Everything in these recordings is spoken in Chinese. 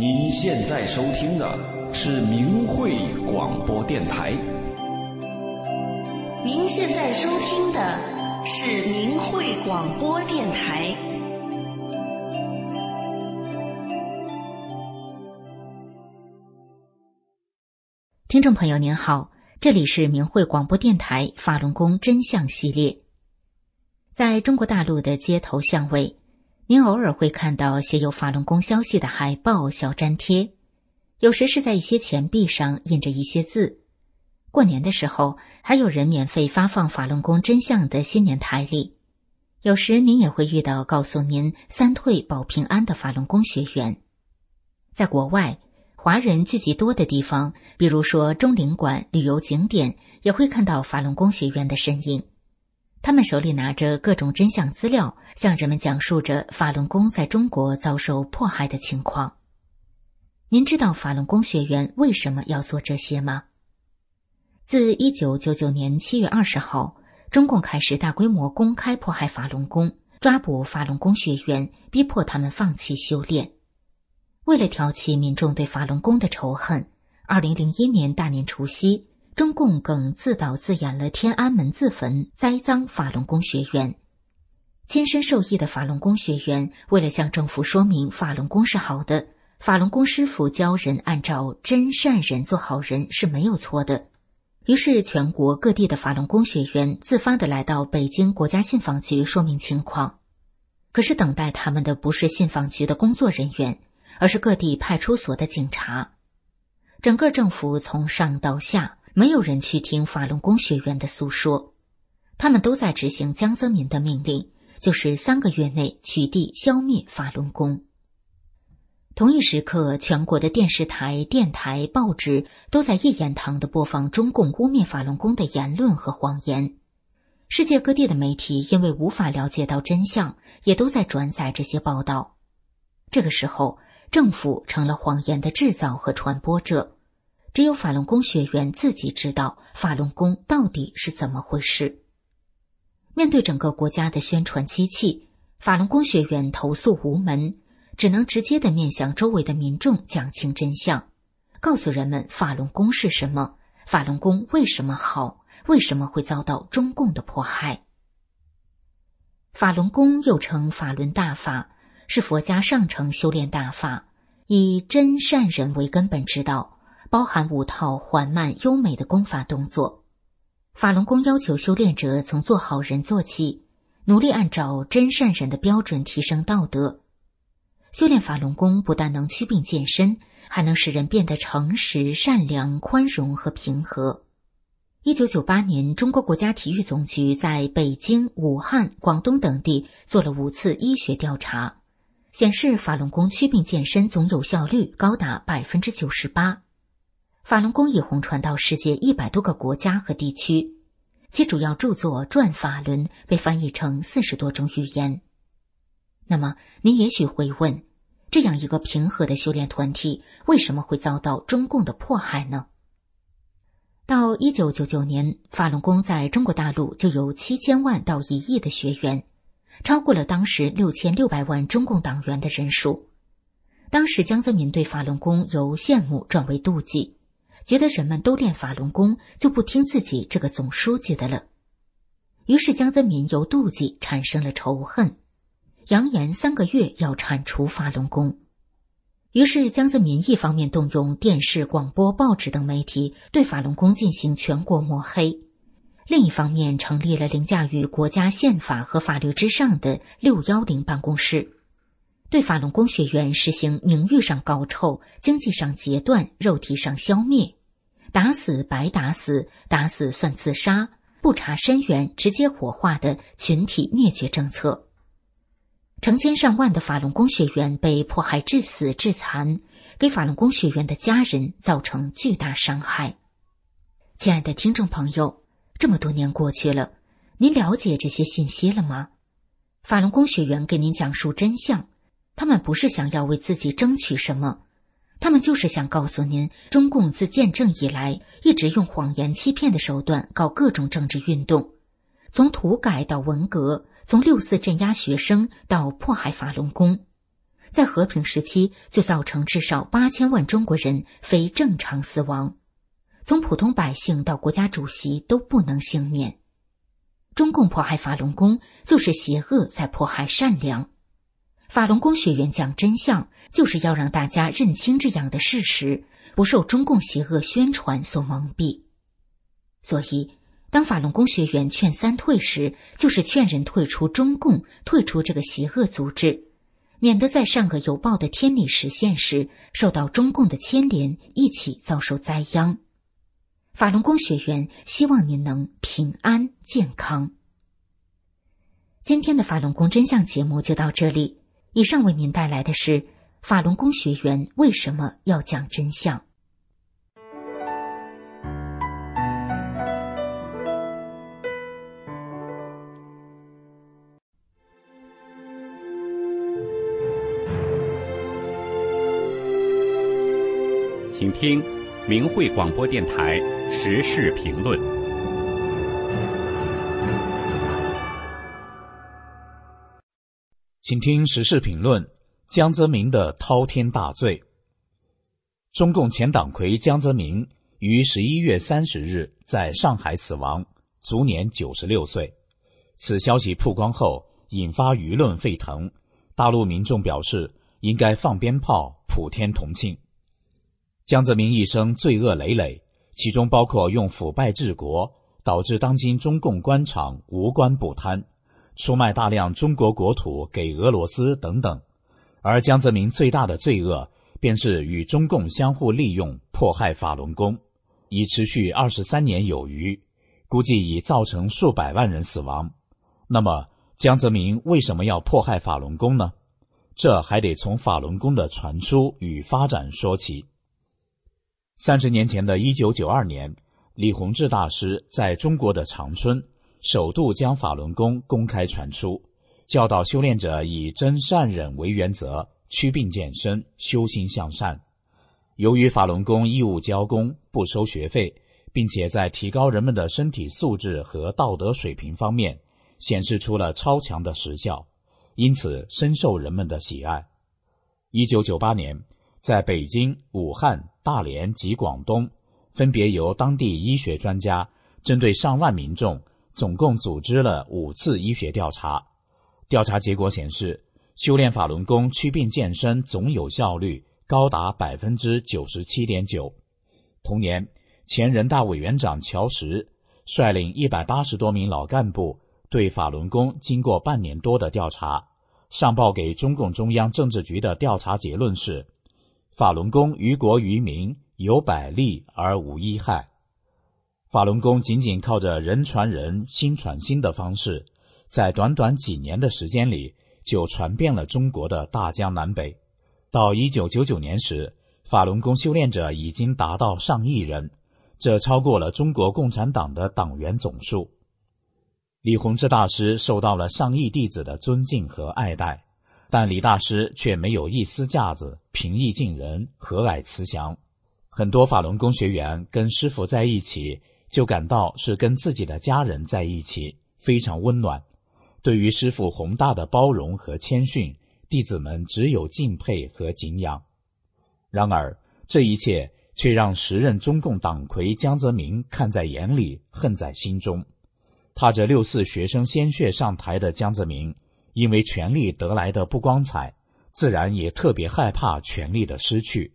您现在收听的是明慧广播电台。您现在收听的是明慧广播电台。听众朋友您好，这里是明慧广播电台法轮功真相系列。在中国大陆的街头巷尾，您偶尔会看到写有法轮功消息的海报、小粘贴，有时是在一些钱币上印着一些字。过年的时候，还有人免费发放法轮功真相的新年台历。有时您也会遇到告诉您三退保平安的法轮功学员。在国外。华人聚集多的地方，比如说中领馆旅游景点，也会看到法轮功学员的身影。他们手里拿着各种真相资料，向人们讲述着法轮功在中国遭受迫害的情况。您知道法轮功学员为什么要做这些吗？自一九九九年七月二十号，中共开始大规模公开迫害法轮功，抓捕法轮功学员，逼迫他们放弃修炼。为了挑起民众对法轮功的仇恨，二零零一年大年除夕，中共更自导自演了天安门自焚，栽赃法轮功学员。亲身受益的法轮功学员为了向政府说明法轮功是好的，法轮功师傅教人按照真善人做好人是没有错的。于是，全国各地的法轮功学员自发的来到北京国家信访局说明情况。可是，等待他们的不是信访局的工作人员。而是各地派出所的警察，整个政府从上到下，没有人去听法轮功学员的诉说，他们都在执行江泽民的命令，就是三个月内取缔、消灭法轮功。同一时刻，全国的电视台、电台、报纸都在一言堂的播放中共污蔑法轮功的言论和谎言，世界各地的媒体因为无法了解到真相，也都在转载这些报道。这个时候。政府成了谎言的制造和传播者，只有法轮功学员自己知道法轮功到底是怎么回事。面对整个国家的宣传机器，法轮功学员投诉无门，只能直接的面向周围的民众讲清真相，告诉人们法轮功是什么，法轮功为什么好，为什么会遭到中共的迫害。法轮功又称法轮大法。是佛家上乘修炼大法，以真善人为根本之道，包含五套缓慢优美的功法动作。法轮功要求修炼者从做好人做起，努力按照真善人的标准提升道德。修炼法轮功不但能祛病健身，还能使人变得诚实、善良、宽容和平和。一九九八年，中国国家体育总局在北京、武汉、广东等地做了五次医学调查。显示法轮功祛病健身总有效率高达百分之九十八，法轮功已红传到世界一百多个国家和地区，其主要著作《转法轮》被翻译成四十多种语言。那么，您也许会问：这样一个平和的修炼团体，为什么会遭到中共的迫害呢？到一九九九年，法轮功在中国大陆就有七千万到一亿的学员。超过了当时六千六百万中共党员的人数。当时江泽民对法轮功由羡慕转为妒忌，觉得人们都练法轮功，就不听自己这个总书记的了。于是江泽民由妒忌产生了仇恨，扬言三个月要铲除法轮功。于是江泽民一方面动用电视、广播、报纸等媒体对法轮功进行全国抹黑。另一方面，成立了凌驾于国家宪法和法律之上的“六幺零”办公室，对法轮功学员实行名誉上搞臭、经济上截断、肉体上消灭，打死白打死，打死算自杀，不查身源直接火化的群体灭绝政策。成千上万的法轮功学员被迫害致死致残，给法轮功学员的家人造成巨大伤害。亲爱的听众朋友。这么多年过去了，您了解这些信息了吗？法轮功学员给您讲述真相，他们不是想要为自己争取什么，他们就是想告诉您：中共自建政以来，一直用谎言欺骗的手段搞各种政治运动，从土改到文革，从六四镇压学生到迫害法轮功，在和平时期就造成至少八千万中国人非正常死亡，从普通百姓到国家主席都不能幸免。中共迫害法轮功，就是邪恶在迫害善良。法轮功学员讲真相，就是要让大家认清这样的事实，不受中共邪恶宣传所蒙蔽。所以，当法轮功学员劝三退时，就是劝人退出中共，退出这个邪恶组织。免得在善恶有报的天理实现时，受到中共的牵连，一起遭受灾殃。法轮功学员希望您能平安健康。今天的法轮功真相节目就到这里。以上为您带来的是法轮功学员为什么要讲真相。请听明慧广播电台时事评论。请听时事评论：江泽民的滔天大罪。中共前党魁江泽民于十一月三十日在上海死亡，卒年九十六岁。此消息曝光后，引发舆论沸腾。大陆民众表示，应该放鞭炮，普天同庆。江泽民一生罪恶累累，其中包括用腐败治国，导致当今中共官场无官不贪，出卖大量中国国土给俄罗斯等等。而江泽民最大的罪恶，便是与中共相互利用，迫害法轮功，已持续二十三年有余，估计已造成数百万人死亡。那么，江泽民为什么要迫害法轮功呢？这还得从法轮功的传出与发展说起。三十年前的一九九二年，李洪志大师在中国的长春首度将法轮功公开传出，教导修炼者以真善忍为原则，祛病健身，修心向善。由于法轮功义务教功，不收学费，并且在提高人们的身体素质和道德水平方面显示出了超强的实效，因此深受人们的喜爱。一九九八年。在北京、武汉、大连及广东，分别由当地医学专家针对上万民众，总共组织了五次医学调查。调查结果显示，修炼法轮功祛病健身总有效率高达百分之九十七点九。同年，前人大委员长乔石率领一百八十多名老干部，对法轮功经过半年多的调查，上报给中共中央政治局的调查结论是。法轮功于国于民有百利而无一害。法轮功仅仅靠着人传人、心传心的方式，在短短几年的时间里就传遍了中国的大江南北。到一九九九年时，法轮功修炼者已经达到上亿人，这超过了中国共产党的党员总数。李洪志大师受到了上亿弟子的尊敬和爱戴。但李大师却没有一丝架子，平易近人，和蔼慈祥。很多法轮功学员跟师傅在一起，就感到是跟自己的家人在一起，非常温暖。对于师傅宏大的包容和谦逊，弟子们只有敬佩和敬仰。然而，这一切却让时任中共党魁江泽民看在眼里，恨在心中。踏着六四学生鲜血上台的江泽民。因为权力得来的不光彩，自然也特别害怕权力的失去，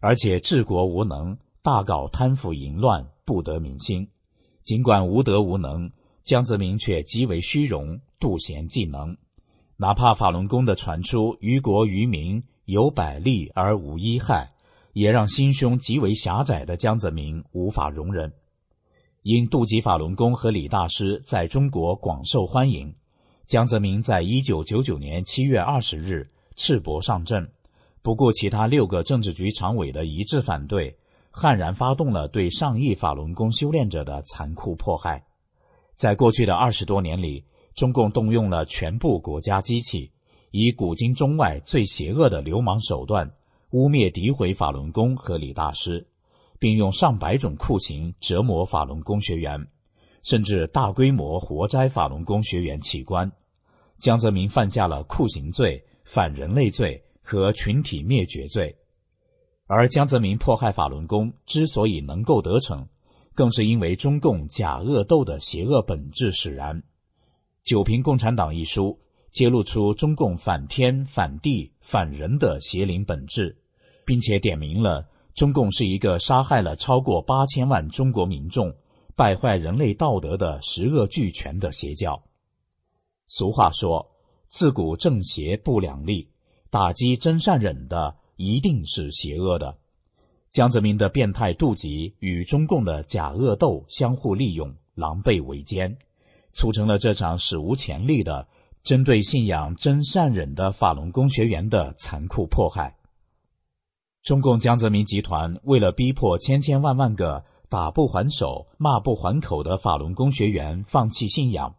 而且治国无能，大搞贪腐淫乱，不得民心。尽管无德无能，江泽民却极为虚荣，妒贤嫉能。哪怕法轮功的传出于国于民有百利而无一害，也让心胸极为狭窄的江泽民无法容忍。因妒忌法轮功和李大师在中国广受欢迎。江泽民在一九九九年七月二十日赤膊上阵，不顾其他六个政治局常委的一致反对，悍然发动了对上亿法轮功修炼者的残酷迫害。在过去的二十多年里，中共动用了全部国家机器，以古今中外最邪恶的流氓手段，污蔑诋毁法轮功和李大师，并用上百种酷刑折磨法轮功学员。甚至大规模活摘法轮功学员器官，江泽民犯下了酷刑罪、反人类罪和群体灭绝罪。而江泽民迫害法轮功之所以能够得逞，更是因为中共假恶斗的邪恶本质使然。《九评共产党》一书揭露出中共反天、反地、反人的邪灵本质，并且点明了中共是一个杀害了超过八千万中国民众、败坏人类道德的十恶俱全的邪教。俗话说：“自古正邪不两立，打击真善忍的。”一定是邪恶的。江泽民的变态妒忌与中共的假恶斗相互利用，狼狈为奸，促成了这场史无前例的针对信仰真善忍的法轮功学员的残酷迫害。中共江泽民集团为了逼迫千千万万个打不还手、骂不还口的法轮功学员放弃信仰，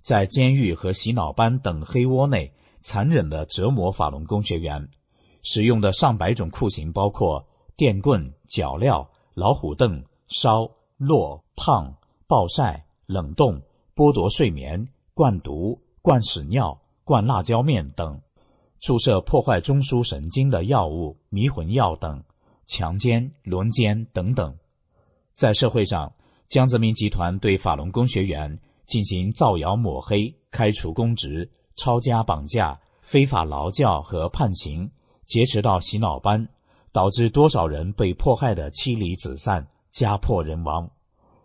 在监狱和洗脑班等黑窝内残忍地折磨法轮功学员。使用的上百种酷刑包括电棍、脚镣、老虎凳、烧、落、烫、暴晒、冷冻、剥夺睡眠、灌毒、灌屎尿、灌辣椒面等；注射破坏中枢神经的药物、迷魂药等；强奸、轮奸等等。在社会上，江泽民集团对法轮功学员进行造谣抹黑、开除公职、抄家绑架、非法劳教和判刑。劫持到洗脑班，导致多少人被迫害的妻离子散、家破人亡。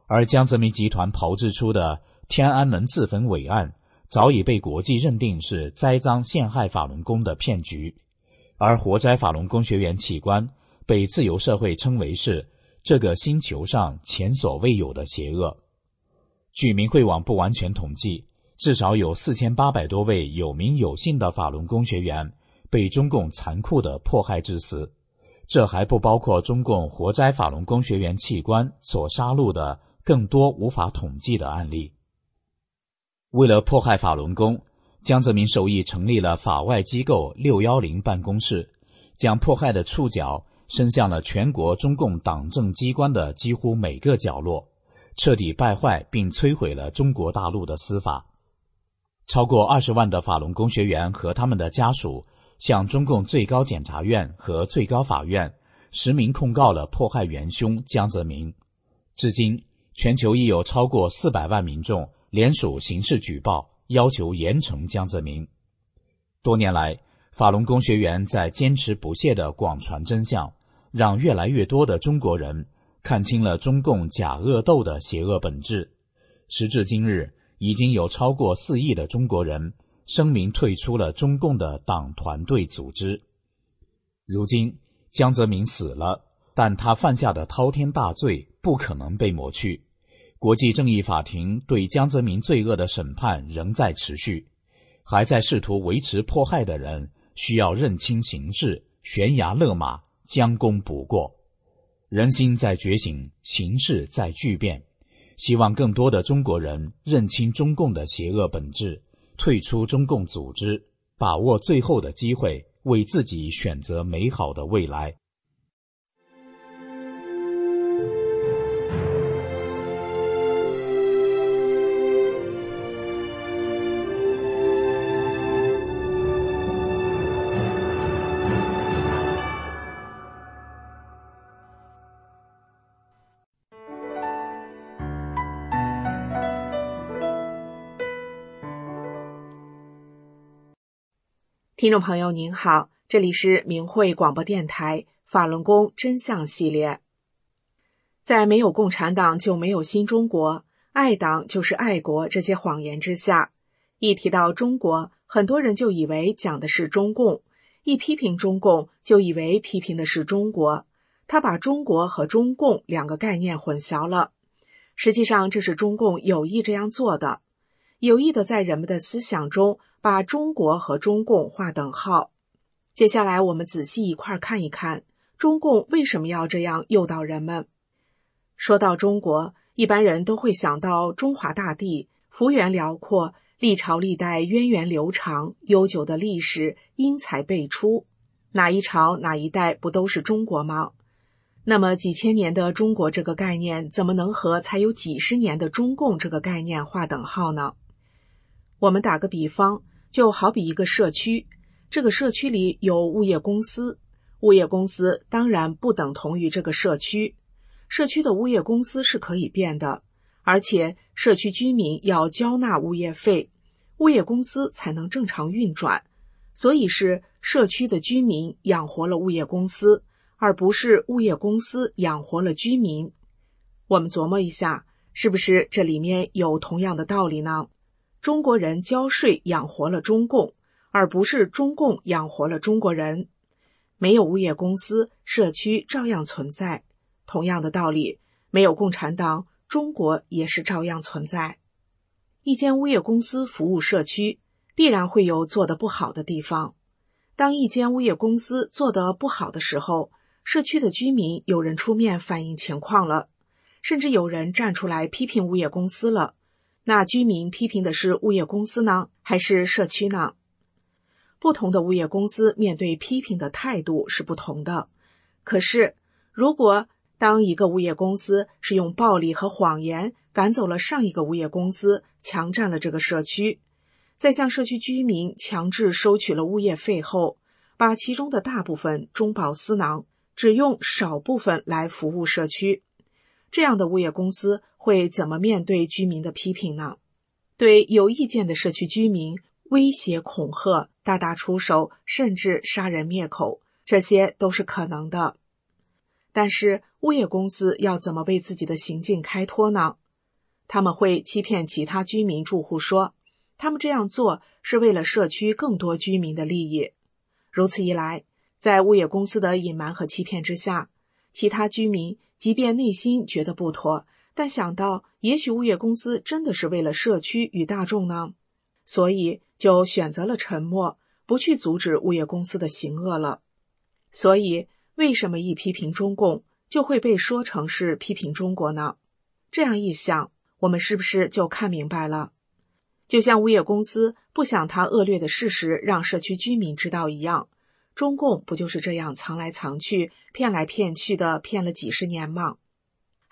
而江泽民集团炮制出的天安门自焚伪案，早已被国际认定是栽赃陷害法轮功的骗局。而活摘法轮功学员器官，被自由社会称为是这个星球上前所未有的邪恶。据明慧网不完全统计，至少有四千八百多位有名有姓的法轮功学员。被中共残酷的迫害致死，这还不包括中共活摘法轮功学员器官所杀戮的更多无法统计的案例。为了迫害法轮功，江泽民授意成立了法外机构“六幺零”办公室，将迫害的触角伸向了全国中共党政机关的几乎每个角落，彻底败坏并摧毁了中国大陆的司法。超过二十万的法轮功学员和他们的家属。向中共最高检察院和最高法院实名控告了迫害元凶江泽民。至今，全球已有超过四百万民众联署刑事举报，要求严惩江泽民。多年来，法轮功学员在坚持不懈地广传真相，让越来越多的中国人看清了中共假恶斗的邪恶本质。时至今日，已经有超过四亿的中国人。声明退出了中共的党团队组织。如今江泽民死了，但他犯下的滔天大罪不可能被抹去。国际正义法庭对江泽民罪恶的审判仍在持续，还在试图维持迫害的人需要认清形势，悬崖勒马，将功补过。人心在觉醒，形势在巨变。希望更多的中国人认清中共的邪恶本质。退出中共组织，把握最后的机会，为自己选择美好的未来。听众朋友您好，这里是明慧广播电台法轮功真相系列。在没有共产党就没有新中国，爱党就是爱国这些谎言之下，一提到中国，很多人就以为讲的是中共；一批评中共，就以为批评的是中国。他把中国和中共两个概念混淆了。实际上，这是中共有意这样做的，有意的在人们的思想中。把中国和中共划等号。接下来，我们仔细一块看一看，中共为什么要这样诱导人们。说到中国，一般人都会想到中华大地，幅员辽阔，历朝历代源远流长，悠久的历史，英才辈出。哪一朝哪一代不都是中国吗？那么几千年的中国这个概念，怎么能和才有几十年的中共这个概念划等号呢？我们打个比方。就好比一个社区，这个社区里有物业公司，物业公司当然不等同于这个社区。社区的物业公司是可以变的，而且社区居民要交纳物业费，物业公司才能正常运转。所以是社区的居民养活了物业公司，而不是物业公司养活了居民。我们琢磨一下，是不是这里面有同样的道理呢？中国人交税养活了中共，而不是中共养活了中国人。没有物业公司，社区照样存在。同样的道理，没有共产党，中国也是照样存在。一间物业公司服务社区，必然会有做得不好的地方。当一间物业公司做得不好的时候，社区的居民有人出面反映情况了，甚至有人站出来批评物业公司了。那居民批评的是物业公司呢，还是社区呢？不同的物业公司面对批评的态度是不同的。可是，如果当一个物业公司是用暴力和谎言赶走了上一个物业公司，强占了这个社区，在向社区居民强制收取了物业费后，把其中的大部分中饱私囊，只用少部分来服务社区，这样的物业公司会怎么面对居民的批评呢？对有意见的社区居民威胁、恐吓、大打出手，甚至杀人灭口，这些都是可能的。但是，物业公司要怎么为自己的行径开脱呢？他们会欺骗其他居民住户说，他们这样做是为了社区更多居民的利益。如此一来，在物业公司的隐瞒和欺骗之下，其他居民即便内心觉得不妥，但想到也许物业公司真的是为了社区与大众呢，所以就选择了沉默，不去阻止物业公司的行恶了。所以。为什么一批评中共就会被说成是批评中国呢？这样一想，我们是不是就看明白了？就像物业公司不想他恶劣的事实让社区居民知道一样，中共不就是这样藏来藏去、骗来骗去的骗了几十年吗？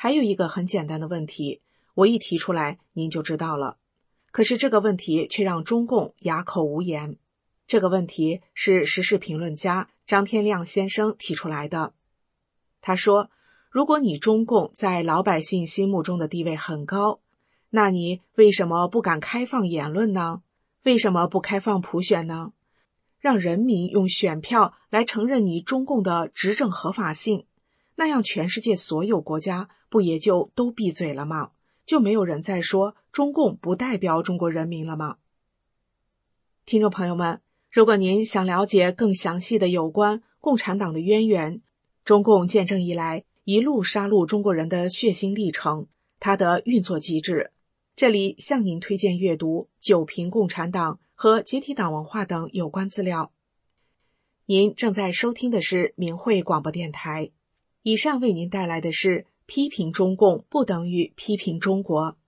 还有一个很简单的问题，我一提出来您就知道了。可是这个问题却让中共哑口无言。这个问题是时事评论家。张天亮先生提出来的，他说：“如果你中共在老百姓心目中的地位很高，那你为什么不敢开放言论呢？为什么不开放普选呢？让人民用选票来承认你中共的执政合法性，那样全世界所有国家不也就都闭嘴了吗？就没有人再说中共不代表中国人民了吗？”听众朋友们。如果您想了解更详细的有关共产党的渊源、中共建政以来一路杀戮中国人的血腥历程、它的运作机制，这里向您推荐阅读《九评共产党》和《解体党文化》等有关资料。您正在收听的是明慧广播电台，以上为您带来的是批评中共不等于批评中国。